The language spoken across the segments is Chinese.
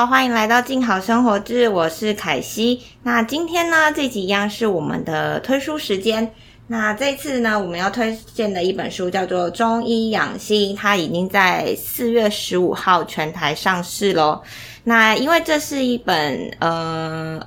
好，欢迎来到静好生活志，我是凯西。那今天呢，这集一样是我们的推书时间。那这次呢，我们要推荐的一本书叫做《中医养心》，它已经在四月十五号全台上市喽。那因为这是一本呃。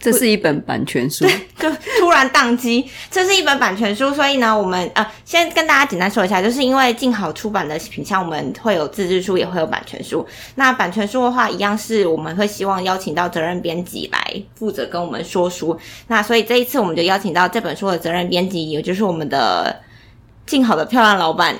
这是一本版权书，就突然宕机。这是一本版权书，所以呢，我们呃，先跟大家简单说一下，就是因为静好出版的品相，我们会有自制书，也会有版权书。那版权书的话，一样是我们会希望邀请到责任编辑来负责跟我们说书。那所以这一次，我们就邀请到这本书的责任编辑，也就是我们的静好的漂亮老板。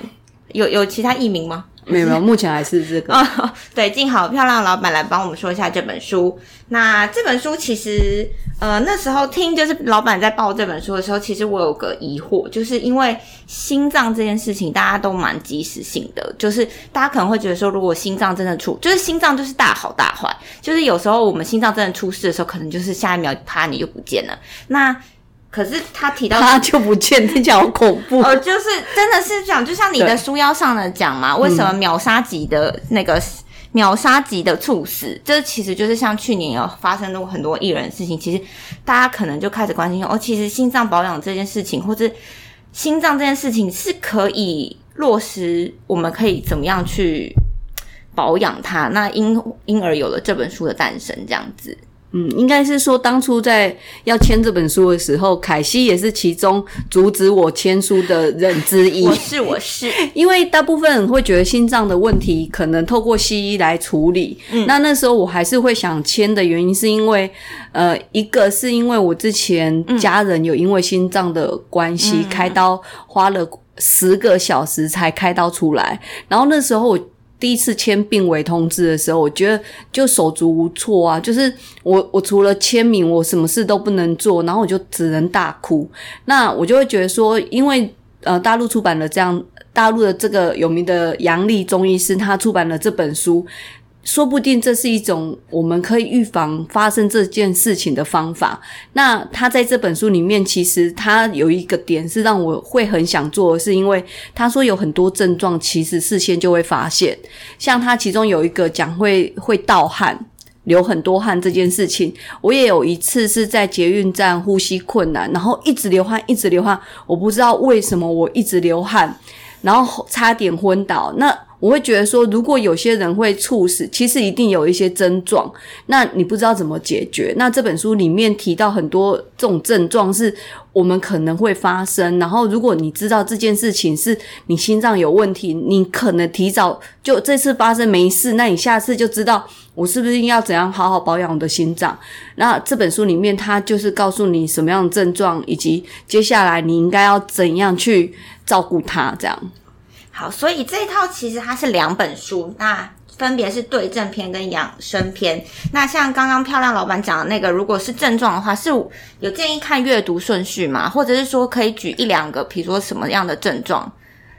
有有其他艺名吗？没有，目前还是这个。对，静好漂亮老板来帮我们说一下这本书。那这本书其实，呃，那时候听就是老板在报这本书的时候，其实我有个疑惑，就是因为心脏这件事情大家都蛮及时性的，就是大家可能会觉得说，如果心脏真的出，就是心脏就是大好大坏，就是有时候我们心脏真的出事的时候，可能就是下一秒啪你就不见了。那可是他提到他就不见，听起来好恐怖。呃，就是真的是讲，就像你的书腰上的讲嘛，为什么秒杀级的那个秒杀级的猝死，这其实就是像去年有发生过很多艺人的事情，其实大家可能就开始关心哦，其实心脏保养这件事情，或者心脏这件事情是可以落实，我们可以怎么样去保养它？那因因而有了这本书的诞生，这样子。嗯，应该是说当初在要签这本书的时候，凯西也是其中阻止我签书的人之一。我是我是，因为大部分人会觉得心脏的问题可能透过西医来处理。嗯，那那时候我还是会想签的原因，是因为呃，一个是因为我之前家人有因为心脏的关系开刀花了十个小时才开刀出来，然后那时候我。第一次签病危通知的时候，我觉得就手足无措啊，就是我我除了签名，我什么事都不能做，然后我就只能大哭。那我就会觉得说，因为呃大陆出版了这样大陆的这个有名的杨丽中医师，他出版了这本书。说不定这是一种我们可以预防发生这件事情的方法。那他在这本书里面，其实他有一个点是让我会很想做，是因为他说有很多症状其实事先就会发现。像他其中有一个讲会会盗汗、流很多汗这件事情，我也有一次是在捷运站呼吸困难，然后一直流汗，一直流汗，我不知道为什么我一直流汗，然后差点昏倒。那我会觉得说，如果有些人会猝死，其实一定有一些症状，那你不知道怎么解决。那这本书里面提到很多这种症状是我们可能会发生，然后如果你知道这件事情是你心脏有问题，你可能提早就这次发生没事，那你下次就知道我是不是要怎样好好保养我的心脏。那这本书里面，它就是告诉你什么样的症状，以及接下来你应该要怎样去照顾它，这样。好，所以这一套其实它是两本书，那分别是对症篇跟养生篇。那像刚刚漂亮老板讲的那个，如果是症状的话，是有建议看阅读顺序吗？或者是说可以举一两个，比如说什么样的症状？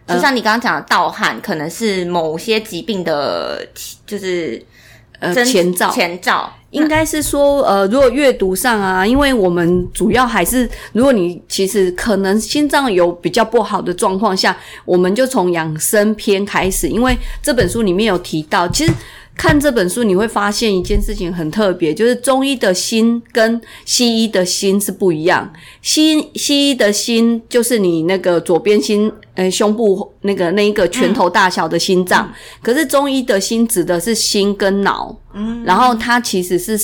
就像你刚刚讲的盗汗，可能是某些疾病的，就是呃前兆前兆。应该是说，呃，如果阅读上啊，因为我们主要还是，如果你其实可能心脏有比较不好的状况下，我们就从养生篇开始，因为这本书里面有提到，其实。看这本书，你会发现一件事情很特别，就是中医的心跟西医的心是不一样。西西医的心就是你那个左边心，呃，胸部那个那一个拳头大小的心脏，可是中医的心指的是心跟脑，嗯，然后它其实是。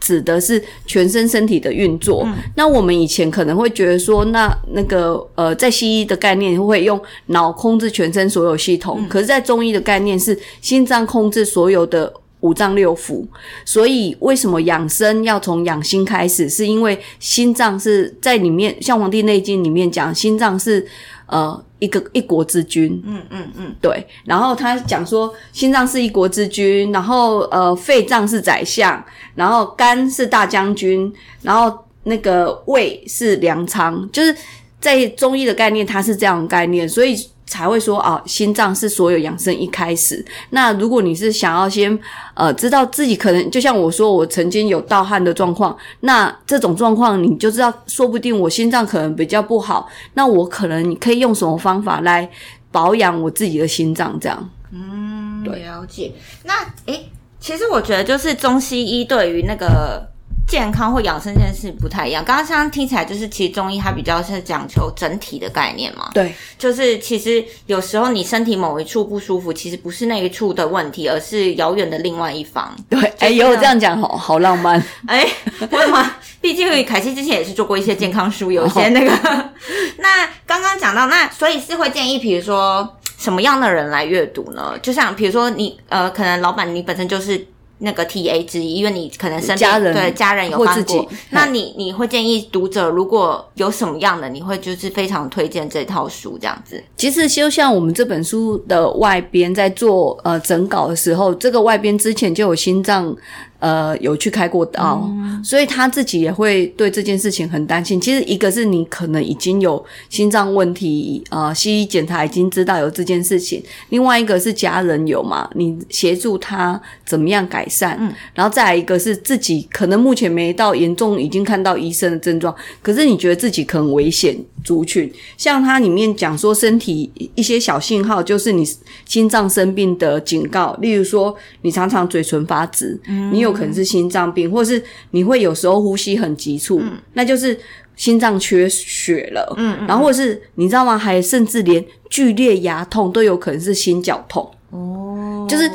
指的是全身身体的运作。那我们以前可能会觉得说，那那个呃，在西医的概念会用脑控制全身所有系统，可是，在中医的概念是心脏控制所有的五脏六腑。所以，为什么养生要从养心开始？是因为心脏是在里面，像《黄帝内经》里面讲，心脏是呃。一个一国之君，嗯嗯嗯，对。然后他讲说，心脏是一国之君，然后呃，肺脏是宰相，然后肝是大将军，然后那个胃是粮仓，就是在中医的概念，它是这样的概念，所以。才会说啊，心脏是所有养生一开始。那如果你是想要先呃知道自己可能，就像我说，我曾经有盗汗的状况，那这种状况你就知道，说不定我心脏可能比较不好。那我可能你可以用什么方法来保养我自己的心脏？这样，嗯，了解。那诶。其其实我觉得就是中西医对于那个。健康或养生这件事不太一样。刚刚像听起来就是，其实中医它比较是讲求整体的概念嘛。对，就是其实有时候你身体某一处不舒服，其实不是那一处的问题，而是遥远的另外一方。对，哎，有这样讲，好好浪漫。哎，为什么？毕竟凯西之前也是做过一些健康书，有些那个。那刚刚讲到，那所以是会建议，比如说什么样的人来阅读呢？就像比如说你呃，可能老板你本身就是。那个 T A 之一，因为你可能身边对家人有帮过，那你你会建议读者如果有什么样的，你会就是非常推荐这套书这样子。其实就像我们这本书的外边在做呃整稿的时候，这个外边之前就有心脏。呃，有去开过刀，所以他自己也会对这件事情很担心。其实一个是你可能已经有心脏问题，呃，西医检查已经知道有这件事情；，另外一个是家人有嘛，你协助他怎么样改善。嗯，然后再来一个是自己可能目前没到严重，已经看到医生的症状，可是你觉得自己可能危险族群。像它里面讲说身体一些小信号，就是你心脏生病的警告，例如说你常常嘴唇发紫，你有。可能是心脏病，或是你会有时候呼吸很急促，那就是心脏缺血了。嗯，然后或是你知道吗？还甚至连剧烈牙痛都有可能是心绞痛。哦，就是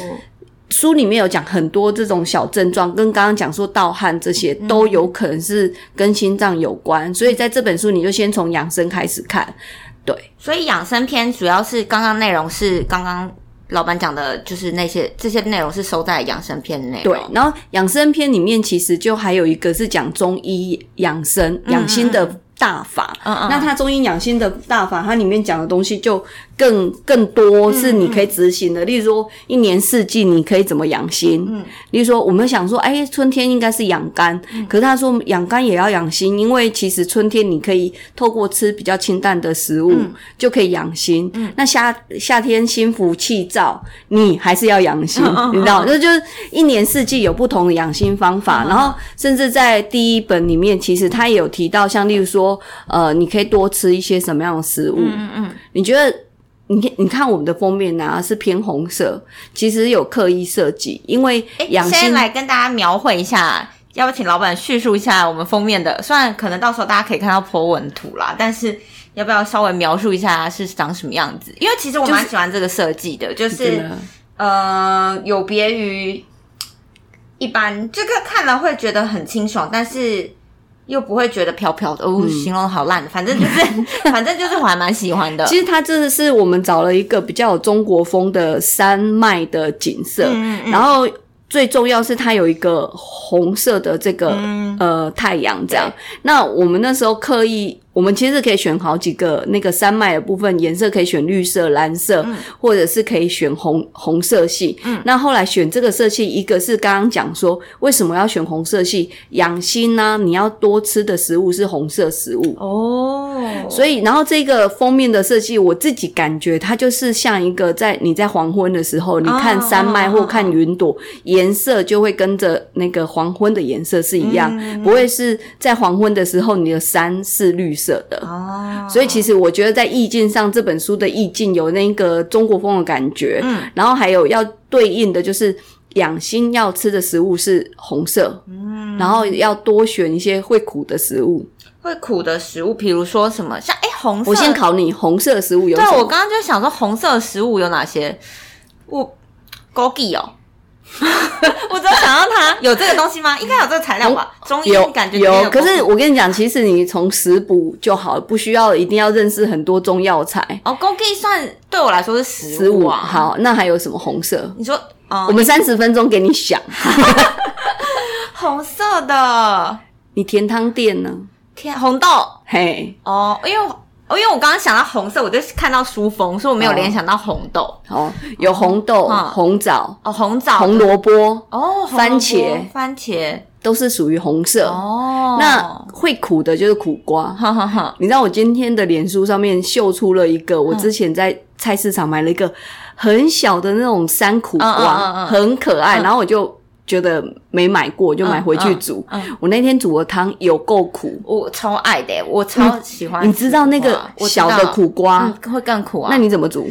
书里面有讲很多这种小症状，跟刚刚讲说盗汗这些都有可能是跟心脏有关。所以在这本书，你就先从养生开始看。对，所以养生篇主要是刚刚内容是刚刚。老板讲的就是那些这些内容是收在养生篇内。对，然后养生篇里面其实就还有一个是讲中医养生养心的大法。嗯嗯。那它中医养心的大法，它里面讲的东西就。更更多是你可以执行的，例如说一年四季你可以怎么养心？嗯，例如说我们想说，哎，春天应该是养肝，可是他说养肝也要养心，因为其实春天你可以透过吃比较清淡的食物就可以养心。嗯，那夏夏天心浮气躁，你还是要养心，你知道？这就是一年四季有不同的养心方法。然后甚至在第一本里面，其实他也有提到，像例如说，呃，你可以多吃一些什么样的食物？嗯嗯，你觉得？你看，你看我们的封面呢是偏红色，其实有刻意设计，因为养先来跟大家描绘一下，要不请老板叙述一下我们封面的？虽然可能到时候大家可以看到破文图啦，但是要不要稍微描述一下是长什么样子？因为其实我蛮喜欢这个设计的，就是呃，有别于一般这个看了会觉得很清爽，但是。又不会觉得飘飘的，哦，形容好烂，反正就是，反正就是我还蛮喜欢的。其实它真的是我们找了一个比较有中国风的山脉的景色，然后最重要是它有一个红色的这个呃太阳这样。那我们那时候刻意。我们其实可以选好几个那个山脉的部分颜色，可以选绿色、蓝色，或者是可以选红红色系。嗯，那后来选这个色系，一个是刚刚讲说为什么要选红色系，养心呢？你要多吃的食物是红色食物哦。所以，然后这个封面的设计，我自己感觉它就是像一个在你在黄昏的时候，你看山脉或看云朵，颜色就会跟着那个黄昏的颜色是一样，不会是在黄昏的时候你的山是绿色。的。哦，所以其实我觉得在意境上，这本书的意境有那个中国风的感觉，嗯，然后还有要对应的就是养心要吃的食物是红色，嗯，然后要多选一些会苦的食物，会苦的食物，比如说什么像哎红色，我先考你红色食物有，对我刚刚就想说红色食物有哪些，我枸杞哦。我只有想到它有这个东西吗？应该有这个材料吧？中医感觉有。可是我跟你讲，其实你从食补就好，不需要一定要认识很多中药材。哦，枸杞算对我来说是食物啊。好，那还有什么红色？你说，我们三十分钟给你想。红色的，你甜汤店呢？甜红豆。嘿，哦，因为。哦，因为我刚刚想到红色，我就看到书封，所以我没有联想到红豆。哦，有红豆、红枣、哦红枣、红萝卜、哦番茄、番茄都是属于红色。哦，那会苦的就是苦瓜。哈哈哈！你知道我今天的脸书上面秀出了一个，我之前在菜市场买了一个很小的那种山苦瓜，很可爱，然后我就。觉得没买过就买回去煮。我那天煮的汤有够苦，我超爱的，我超喜欢。你知道那个小的苦瓜会更苦啊？那你怎么煮？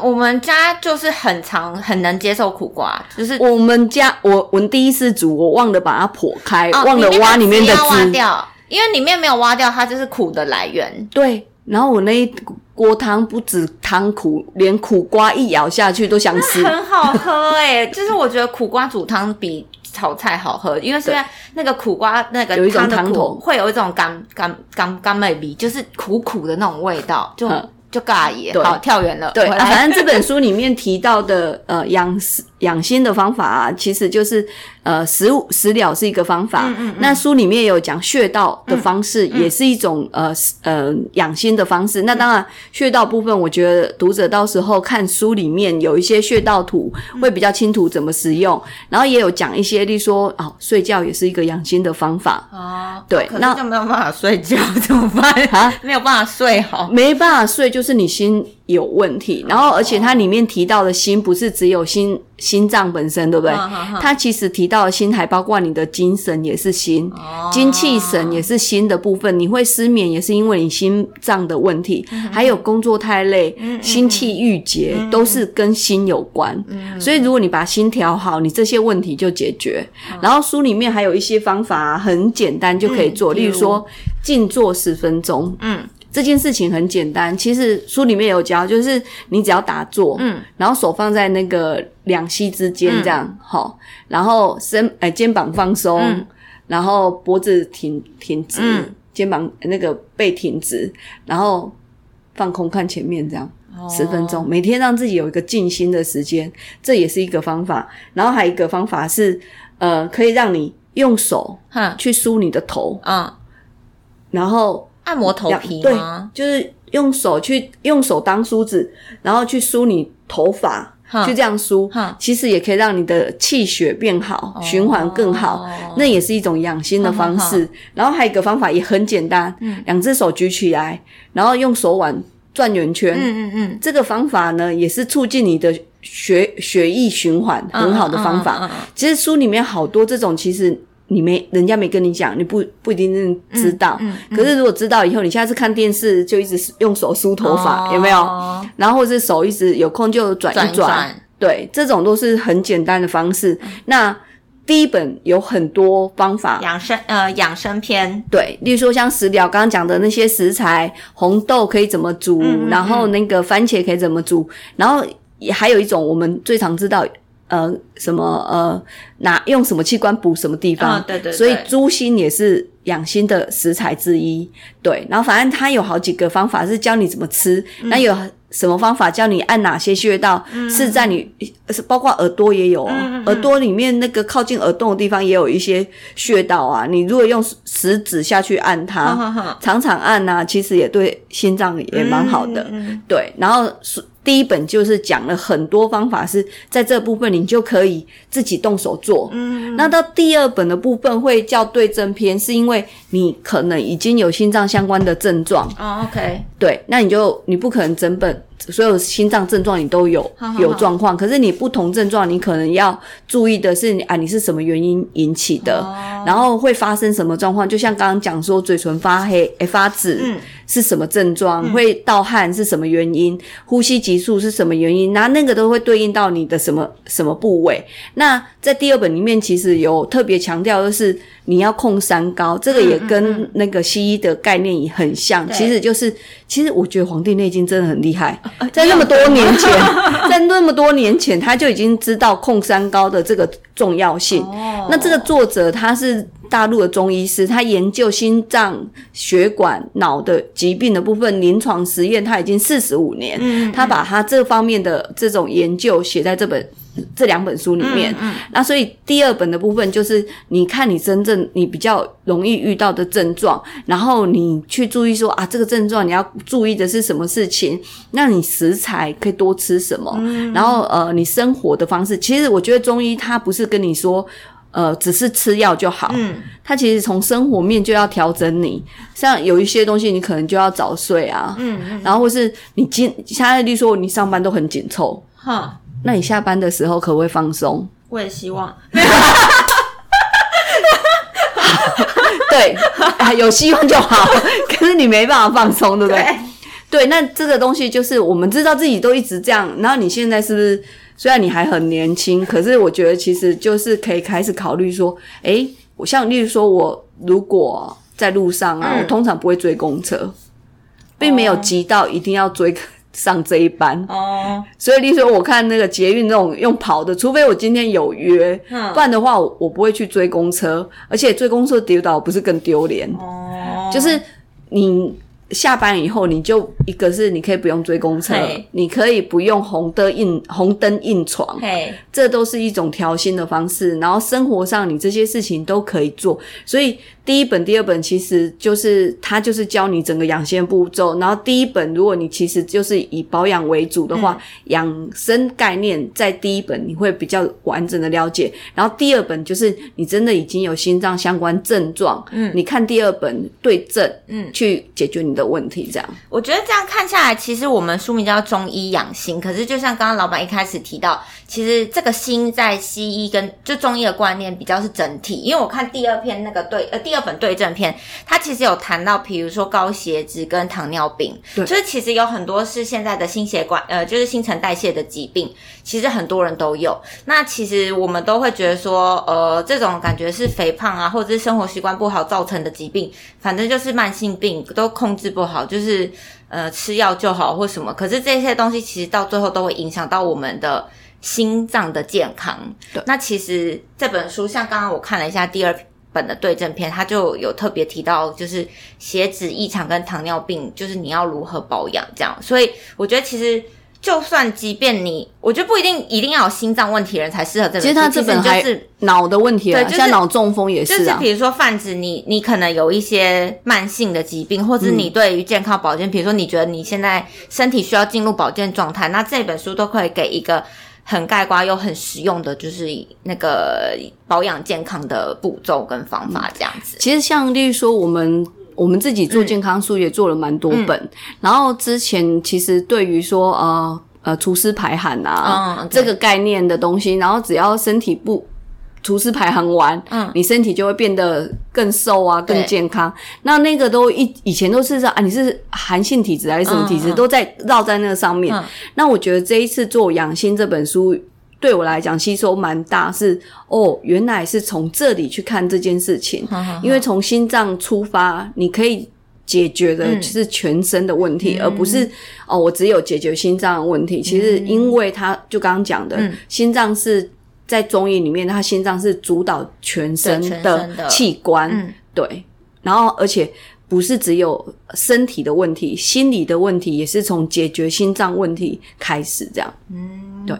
我们家就是很常很能接受苦瓜，就是我们家我我第一次煮，我忘了把它剖开，哦忘了挖里面的要挖汁。掉，因为里面没有挖掉，它就是苦的来源。对，然后我那一锅汤不止汤苦，连苦瓜一咬下去都想吃。很好喝哎、就是我觉得苦瓜煮汤比炒菜好喝，因为虽然那个苦瓜那个汤的苦会有一种甘甘甘甘美味，就是苦苦的那种味道，就嗯就尬耶。好，跳远了，对，反。正这本书里面提到的呃养食养心的方法啊，其实就是呃食物食疗是一个方法。嗯那书里面有讲穴道的方式，也是一种呃呃养心的方式。那当然穴道部分，我觉得读者到时候看书里面有一些穴道图，会比较清楚怎么使用。然后也有讲一些，例如说哦睡觉也是一个养心的方法。哦，对那就没有办法睡觉，怎么办？啊 没有办法睡好。没办法睡，就是你心有问题。然后，而且它里面提到的心，不是只有心心脏本身，对不对？它其实提到的心，还包括你的精神也是心，哦精气神也是心的部分。你会失眠，也是因为你心脏的问题，嗯还有工作太累、心气郁结，都是跟心有关。嗯所以，如果你把心调好，你这些问题就解决。然后书里面还有一些方法、啊，很简单就可以做，嗯例如说静坐十分钟。嗯这件事情很简单，其实书里面有教，就是你只要打坐，嗯，然后手放在那个两膝之间这样，好、然后身呃肩膀放松，嗯。然后脖子挺挺直，嗯。肩膀那个背挺直，然后放空看前面这样。哦。十分钟，每天让自己有一个静心的时间，这也是一个方法。然后还有一个方法是，呃，可以让你用手哼去梳你的头，嗯，然后按摩头皮对？，就是用手去用手当梳子，然后去梳你头发，哼就这样梳，其实也可以让你的气血变好，循环更好。哦那也是一种养心的方式。然后还有一个方法也很简单，嗯两只手举起来，然后用手腕转圆圈。嗯嗯嗯，这个方法呢，也是促进你的血血液循环很好的方法。其实书里面好多这种，其实你没人家没跟你讲，你不不一定知道。嗯可是如果知道以后，你下次看电视就一直用手梳头发，哦。有没有？然后或是手一直有空就转转。一转，转对，这种都是很简单的方式。那第一本有很多方法，养生呃养生篇，对，例如说像食疗刚刚讲的那些食材，红豆可以怎么煮，然后那个番茄可以怎么煮，然后也还有一种我们最常知道，呃，什么呃，哪用什么器官补什么地方，嗯对对对所以猪心也是养心的食材之一，对，然后反正它有好几个方法是教你怎么吃，嗯那、有。什么方法教你按哪些穴道？是在你是包括耳朵也有哦，嗯耳朵里面那个靠近耳洞的地方也有一些穴道啊。你如果用食指下去按它，常常按呐、其实也对心脏也蛮好的。对，然后是第一本就是讲了很多方法，是在这部分你就可以自己动手做。嗯，那到第二本的部分会叫对症篇，是因为你可能已经有心脏相关的症状，哦，OK，对，那你就你不可能整本所有心脏症状你都有有状况，可是你不同症状你可能要注意的是，啊，你是什么原因引起的，哦然后会发生什么状况？就像刚刚讲说，嘴唇发黑、诶发紫，嗯是什么症状？会盗汗是什么原因？呼吸急促是什么原因？那那个都会对应到你的什么什么部位？那在第二本里面，其实有特别强调，就是你要控三高，这个也跟那个西医的概念也很像。对其实就是，其实我觉得《黄帝内经》真的很厉害，在那么多年前，在那么多年前，他就已经知道控三高的这个重要性。哦那这个作者他是大陆的中医师，他研究心脏、血管、脑的疾病的部分临床实验，他已经四十五年。嗯他把他这方面的这种研究写在这本这两本书里面。嗯那所以第二本的部分就是你看你真正你比较容易遇到的症状，然后你去注意说啊，这个症状你要注意的是什么事情？那你食材可以多吃什么？嗯然后呃，你生活的方式，其实我觉得中医它不是跟你说。呃，只是吃药就好，嗯它其实从生活面就要调整你。像有一些东西，你可能就要早睡啊，嗯嗯，然后或是你今现在，例如说你上班都很紧凑，哈，那你下班的时候可不可以放松？我也希望，对，啊有希望就好，可是你没办法放松，对不对？对，对，那这个东西就是我们知道自己都一直这样，然后你现在是不是虽然你还很年轻，可是我觉得其实就是可以开始考虑说，诶，我像例如说我如果在路上啊，我通常不会追公车，并没有急到一定要追。上这一班。哦，所以例如说，我看那个捷运那种用跑的，除非我今天有约，不然的话，我不会去追公车，而且追公车丢倒不是更丢脸？哦，就是你。下班以后，你就一个是你可以不用追公车，你可以不用红灯硬红灯硬闯，这都是一种调薪的方式。然后生活上你这些事情都可以做。所以第一本、第二本其实就是它就是教你整个养鲜步骤。然后第一本如果你其实就是以保养为主的话，养生概念在第一本你会比较完整的了解。然后第二本就是你真的已经有心脏相关症状，嗯，你看第二本对症，嗯，去解决你的。的问题这样，我觉得这样看下来，其实我们书名叫中医养心，可是就像刚刚老板一开始提到，其实这个心在西医跟就中医的观念比较是整体。因为我看第二篇那个对呃第二本对症篇，它其实有谈到，比如说高血脂跟糖尿病，就是其实有很多是现在的心血管呃就是新陈代谢的疾病，其实很多人都有。那其实我们都会觉得说，呃，这种感觉是肥胖啊，或者是生活习惯不好造成的疾病，反正就是慢性病都控制。不好，就是呃吃药就好或什么，可是这些东西其实到最后都会影响到我们的心脏的健康。那其实这本书像刚刚我看了一下第二本的对症篇，它就有特别提到，就是血脂异常跟糖尿病，就是你要如何保养这样。所以我觉得其实。就算即便你，我觉得不一定一定要有心脏问题的人才适合这本。其实他这本就是脑的问题，对，像脑中风也是啊。就是比如说泛指你，你可能有一些慢性的疾病，或者你对于健康保健，比如说你觉得你现在身体需要进入保健状态，那这本书都可以给一个很概括又很实用的，就是那个保养健康的步骤跟方法这样子。其实像例如说我们。我们自己做健康书也做了蛮多本，然后之前其实对于说呃呃除湿排寒啊这个概念的东西，然后只要身体不除湿排行完，嗯，你身体就会变得更瘦啊，更健康。那那个都一以前都是说啊，你是寒性体质还是什么体质，都在绕在那个上面。那我觉得这一次做养心这本书。对我来讲，吸收蛮大，是哦，原来是从这里去看这件事情，因为从心脏出发，你可以解决的是全身的问题，而不是哦，我只有解决心脏的问题。其实，因为他就刚刚讲的，心脏是在中医里面，它心脏是主导全身的器官，对，然后而且不是只有身体的问题，心理的问题也是从解决心脏问题开始，这样，嗯，对。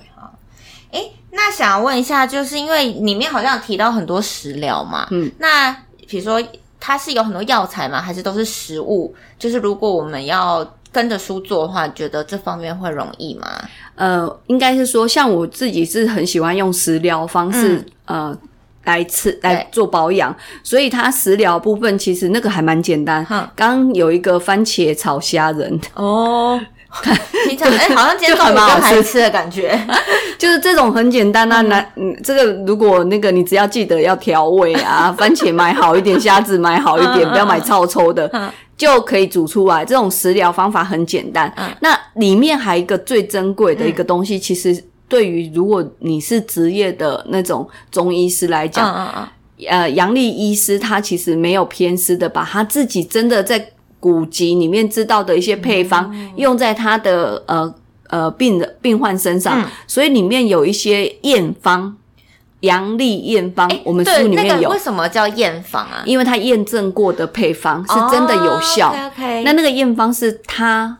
哎，那想要问一下，就是因为里面好像提到很多食疗嘛，嗯，那比如说它是有很多药材嘛？还是都是食物？就是如果我们要跟着书做的话，觉得这方面会容易吗？呃，应该是说，像我自己是很喜欢用食疗方式，呃，来吃来做保养，所以它食疗部分其实那个还蛮简单。刚有一个番茄炒虾仁哦。平常哎，好像今天中午刚才吃的感觉，就是这种很简单啊。那嗯，这个如果那个你只要记得要调味啊，番茄买好一点，虾子买好一点，不要买超抽的，就可以煮出来。这种食疗方法很简单。那里面还一个最珍贵的一个东西，其实对于如果你是职业的那种中医师来讲，呃，杨丽医师他其实没有偏私的，把他自己真的在。古籍里面知道的一些配方，用在他的呃呃病人病患身上，所以里面有一些验方，阳历验方，我们书里面有。为什么叫验方啊？因为它验证过的配方是真的有效 ok。那那个验方是他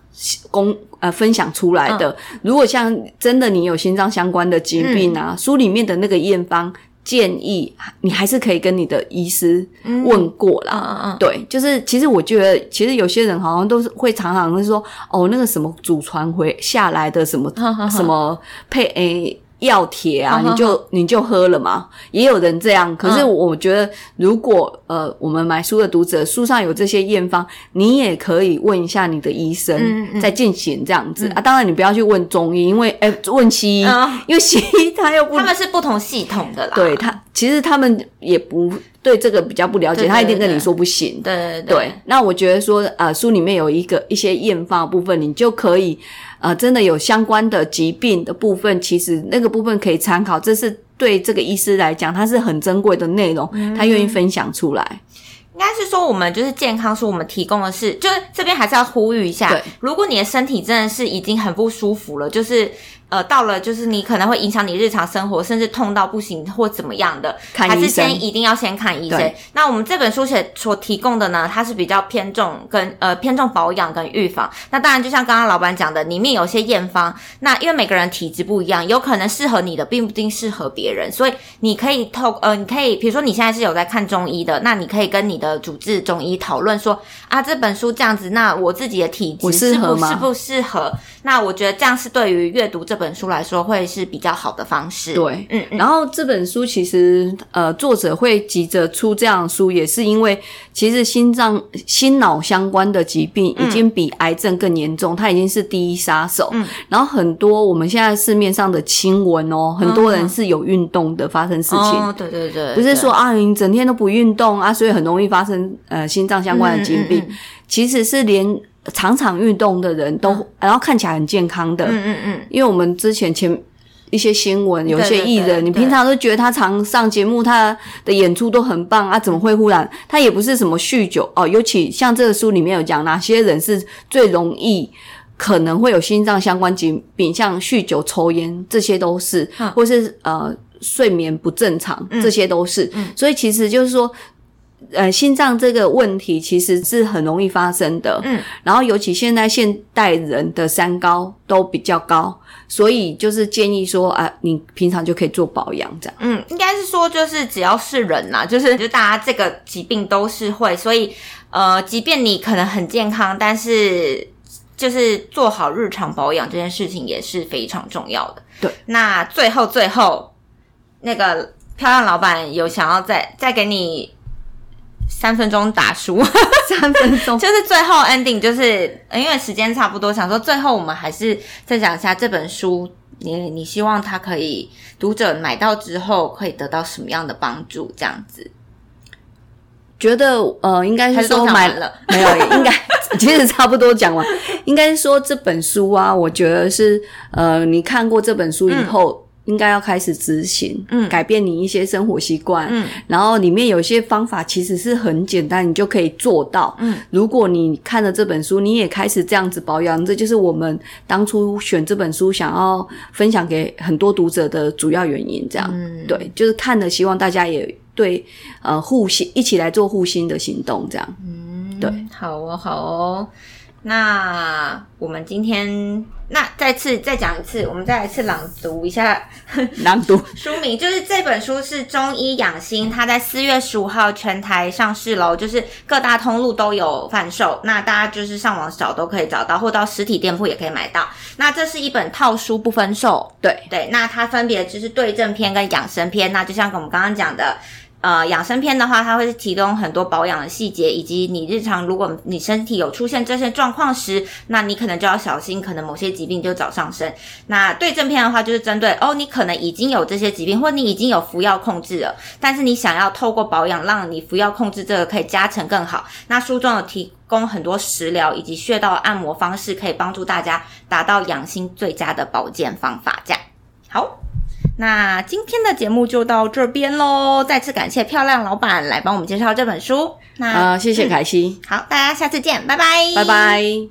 公呃分享出来的。如果像真的你有心脏相关的疾病啊，书里面的那个验方。建议你还是可以跟你的医师问过啦。对，就是其实我觉得，其实有些人好像都是会常常会说，哦，那个什么祖传回下来的什么什么配诶。药铁啊，你就你就喝了嘛？也有人这样，可是我觉得，如果呃，我们买书的读者，书上有这些验方，你也可以问一下你的医生，再进行这样子啊。当然，你不要去问中医，因为哎，问西医，因为西医他又不，他们是不同系统的啦。对他，其实他们也不对这个比较不了解，对对他一定跟你说不行。对对对，那我觉得说，呃，书里面有一个一些验发部分，你就可以，呃，真的有相关的疾病的部分，其实那个部分可以参考，这是对这个医师来讲，它是很珍贵的内容，他愿意分享出来。应该是说，我们就是健康书，我们提供的是，就是这边还是要呼吁一下对，如果你的身体真的是已经很不舒服了，就是呃，到了就是你可能会影响你日常生活，甚至痛到不行或怎么样的，还是先一定要先看医生。那我们这本书写所提供的呢，它是比较偏重跟呃偏重保养跟预防。那当然，就像刚刚老板讲的，里面有些验方，那因为每个人体质不一样，有可能适合你的，并不一定适合别人，所以你可以透呃，你可以比如说你现在是有在看中医的，那你可以跟你的主治中医讨论说啊，这本书这样子，那我自己的体质是适合吗不适不适合？那我觉得这样是对于阅读这本书来说会是比较好的方式。对，嗯嗯然后这本书其实呃，作者会急着出这样的书，也是因为其实心脏、心脑相关的疾病已经比癌症更严重，它已经是第一杀手。嗯然后很多我们现在市面上的新闻哦，很多人是有运动的发生事情。哦，对对对，不是说啊，你整天都不运动啊，所以很容易发生呃心脏相关的疾病。其实是连常常运动的人都，然后看起来很健康的。嗯嗯嗯，因为我们之前前一些新闻，有一些艺人，对对对你平常都觉得他常上节目，他的演出都很棒啊，怎么会忽然他也不是什么酗酒哦？尤其像这个书里面有讲哪些人是最容易。可能会有心脏相关疾病，像酗酒、抽烟，这些都是，嗯或是呃睡眠不正常，这些都是。所以其实就是说，呃，心脏这个问题其实是很容易发生的。嗯，然后尤其现在现代人的三高都比较高，所以就是建议说啊，你平常就可以做保养这样。嗯，应该是说，就是只要是人呐、就是就大家这个疾病都是会，所以呃，即便你可能很健康，但是就是做好日常保养这件事情也是非常重要的。对，那最后最后，那个漂亮老板有想要再再给你三分钟打书，三分钟，就是最后 ending，就是呃因为时间差不多，想说最后我们还是再讲一下这本书，你你希望他可以读者买到之后可以得到什么样的帮助？这样子，觉得呃，应该是说买了？没有，应该 其实差不多讲完。应该说这本书啊，我觉得是呃，你看过这本书以后，应该要开始执行，嗯改变你一些生活习惯，嗯然后里面有些方法其实是很简单，你就可以做到。嗯，如果你看了这本书，你也开始这样子保养，这就是我们当初选这本书想要分享给很多读者的主要原因。这样，嗯对，就是看了，希望大家也对呃护心一起来做护心的行动，这样。嗯，对，好哦，好哦。那我们今天那再次再讲一次，我们再来一次朗读一下 朗读。书名就是这本书是中医养心，它在四月十五号全台上市喽，就是各大通路都有贩售，那大家就是上网找都可以找到，或到实体店铺也可以买到。那这是一本套书不分售，对对，那它分别就是对症篇跟养生篇，那就像我们刚刚讲的。呃，养生篇的话，它会提供很多保养的细节，以及你日常如果你身体有出现这些状况时，那你可能就要小心，可能某些疾病就早上升。那对症篇的话，就是针对哦，你可能已经有这些疾病，或你已经有服药控制了，但是你想要透过保养让你服药控制这个可以加成更好。那书中有提供很多食疗以及穴道按摩方式，可以帮助大家达到养心最佳的保健方法。这样好。那今天的节目就到这边喽，再次感谢漂亮老板来帮我们介绍这本书。那、呃，谢谢凯西，好，大家下次见，拜拜，拜拜。